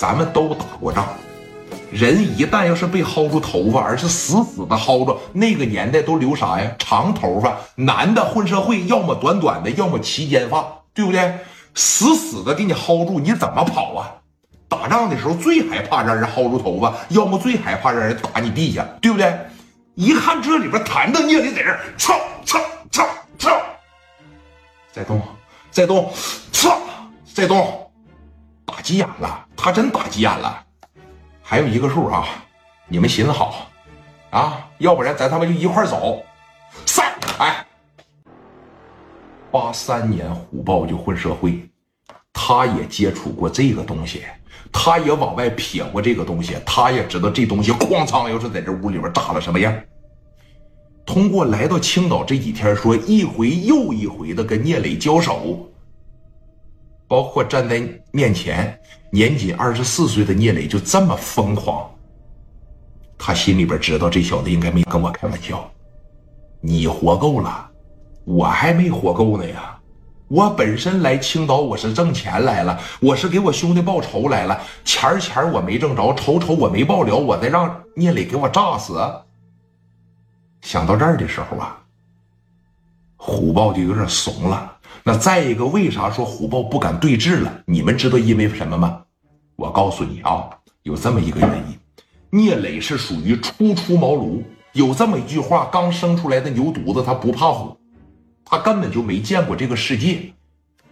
咱们都打过仗。人一旦要是被薅住头发，而是死死的薅着，那个年代都留啥呀？长头发，男的混社会，要么短短的，要么齐肩发，对不对？死死的给你薅住，你怎么跑啊？打仗的时候最害怕让人薅住头发，要么最害怕让人打你地下，对不对？一看这里边弹的你也得在这儿，操操操操，再动，再动，操，再动，打急眼了，他真打急眼了。还有一个数啊，你们寻思好啊，要不然咱他妈就一块走。三，哎，八三年虎豹就混社会，他也接触过这个东西，他也往外撇过这个东西，他也知道这东西哐当要是在这屋里边炸了什么样。通过来到青岛这几天，说一回又一回的跟聂磊交手。包括站在面前，年仅二十四岁的聂磊就这么疯狂。他心里边知道这小子应该没跟我开玩笑。你活够了，我还没活够呢呀！我本身来青岛我是挣钱来了，我是给我兄弟报仇来了。钱钱我没挣着，仇仇我没报了，我再让聂磊给我炸死。想到这儿的时候啊，虎豹就有点怂了。那再一个，为啥说虎豹不敢对峙了？你们知道因为什么吗？我告诉你啊，有这么一个原因。聂磊是属于初出茅庐，有这么一句话：刚生出来的牛犊子，他不怕虎，他根本就没见过这个世界。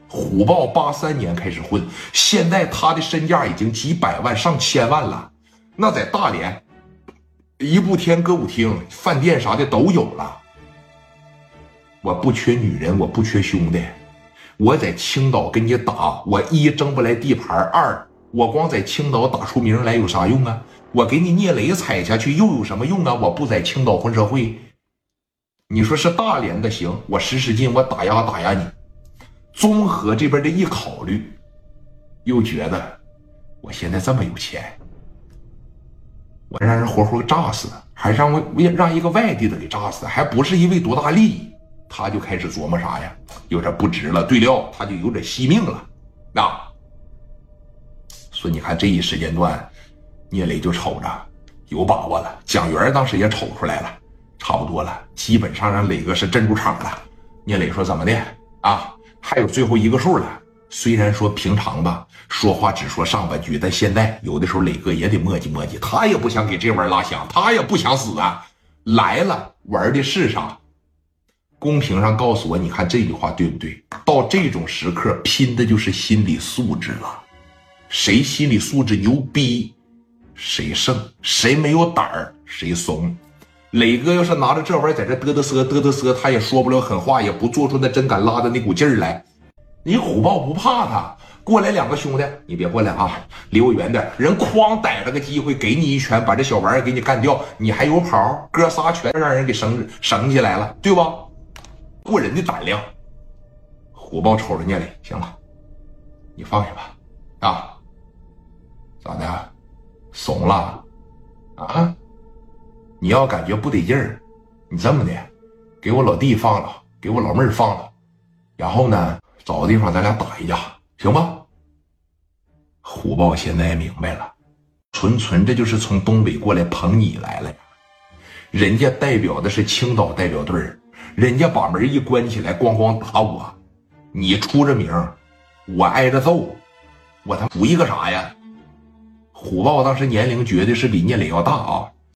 虎豹八三年开始混，现在他的身价已经几百万、上千万了。那在大连，一步天歌舞厅、饭店啥的都有了。我不缺女人，我不缺兄弟。我在青岛跟你打，我一争不来地盘，二我光在青岛打出名来有啥用啊？我给你聂磊踩下去又有什么用啊？我不在青岛混社会，你说是大连的行，我使使劲，我打压打压你。综合这边的一考虑，又觉得我现在这么有钱，我让人活活炸死，还让我让一个外地的给炸死，还不是因为多大利益。他就开始琢磨啥呀？有点不值了。对了，他就有点惜命了。那说你看这一时间段，聂磊就瞅着有把握了。蒋元当时也瞅出来了，差不多了，基本上让磊哥是镇住场了。聂磊说怎么的啊？还有最后一个数了。虽然说平常吧，说话只说上半句，但现在有的时候磊哥也得磨叽磨叽。他也不想给这玩意拉响，他也不想死啊。来了，玩的是啥？公屏上告诉我，你看这句话对不对？到这种时刻，拼的就是心理素质了。谁心理素质牛逼，谁胜；谁没有胆儿，谁怂。磊哥要是拿着这玩意儿在这嘚嘚瑟嘚嘚瑟，他也说不了狠话，也不做出那真敢拉的那股劲儿来。你虎豹不怕他，过来两个兄弟，你别过来啊，离我远点。人哐逮着个机会，给你一拳，把这小玩意儿给你干掉，你还有跑？哥仨全让人给绳绳起来了，对吧？过人的胆量，虎豹瞅着聂磊，行了，你放下吧，啊，咋的，怂了，啊？你要感觉不得劲儿，你这么的，给我老弟放了，给我老妹儿放了，然后呢，找个地方咱俩打一架，行吧？虎豹现在明白了，纯纯这就是从东北过来捧你来了，人家代表的是青岛代表队儿。人家把门一关起来，咣咣打我，你出着名，我挨着揍，我他图一个啥呀？虎豹当时年龄绝对是比聂磊要大啊。